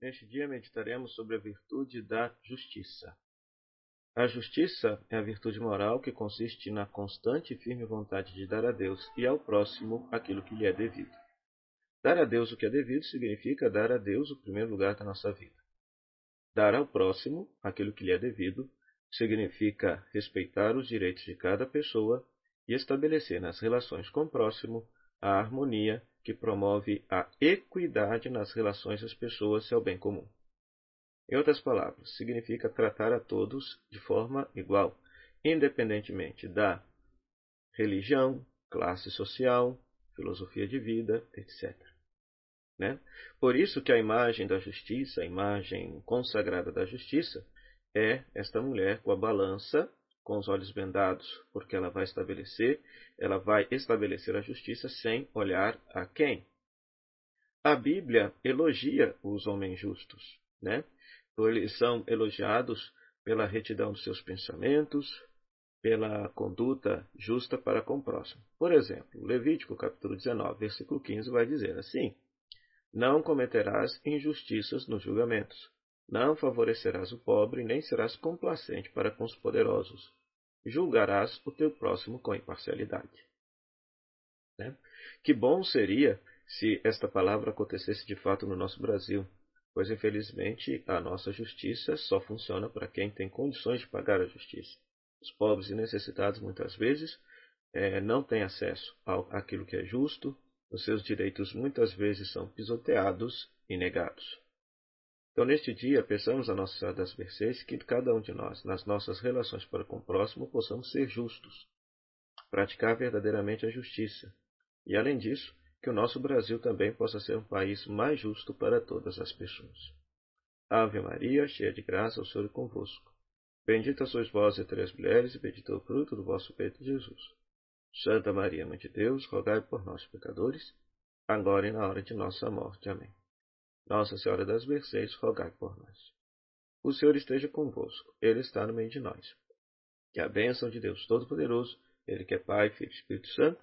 Neste dia meditaremos sobre a virtude da justiça. A justiça é a virtude moral que consiste na constante e firme vontade de dar a Deus e ao próximo aquilo que lhe é devido. Dar a Deus o que é devido significa dar a Deus o primeiro lugar da nossa vida. Dar ao próximo aquilo que lhe é devido significa respeitar os direitos de cada pessoa e estabelecer nas relações com o próximo a harmonia que promove a equidade nas relações das pessoas e ao bem comum. Em outras palavras, significa tratar a todos de forma igual, independentemente da religião, classe social, filosofia de vida, etc. Né? Por isso que a imagem da justiça, a imagem consagrada da justiça, é esta mulher com a balança, com os olhos vendados, porque ela vai estabelecer, ela vai estabelecer a justiça sem olhar a quem. A Bíblia elogia os homens justos, né? Eles são elogiados pela retidão dos seus pensamentos, pela conduta justa para com o próximo. Por exemplo, Levítico capítulo 19, versículo 15 vai dizer assim: Não cometerás injustiças nos julgamentos, não favorecerás o pobre, nem serás complacente para com os poderosos. Julgarás o teu próximo com imparcialidade. Né? Que bom seria se esta palavra acontecesse de fato no nosso Brasil, pois infelizmente a nossa justiça só funciona para quem tem condições de pagar a justiça. Os pobres e necessitados muitas vezes é, não têm acesso àquilo que é justo, os seus direitos muitas vezes são pisoteados e negados. Então, neste dia, peçamos a Nossa Senhora das Mercês que cada um de nós, nas nossas relações para com o próximo, possamos ser justos, praticar verdadeiramente a justiça. E, além disso, que o nosso Brasil também possa ser um país mais justo para todas as pessoas. Ave Maria, cheia de graça, o Senhor é convosco. Bendita sois vós entre as mulheres, e bendito é o fruto do vosso peito, Jesus. Santa Maria, Mãe de Deus, rogai por nós, pecadores, agora e na hora de nossa morte. Amém. Nossa Senhora das Mercês, rogai por nós. O Senhor esteja convosco, Ele está no meio de nós. Que a bênção de Deus Todo-Poderoso, Ele que é Pai, Filho e Espírito Santo,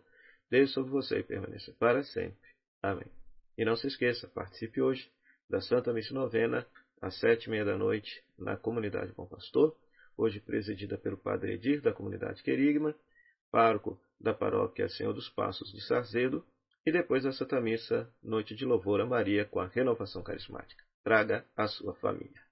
desça sobre você e permaneça para sempre. Amém. E não se esqueça, participe hoje da Santa Missa Novena, às sete e meia da noite, na Comunidade Bom Pastor, hoje presidida pelo Padre Edir, da Comunidade Querigma, pároco da Paróquia Senhor dos Passos de Sarzedo, e depois a Santa Missa, noite de louvor a Maria com a renovação carismática. Traga a sua família.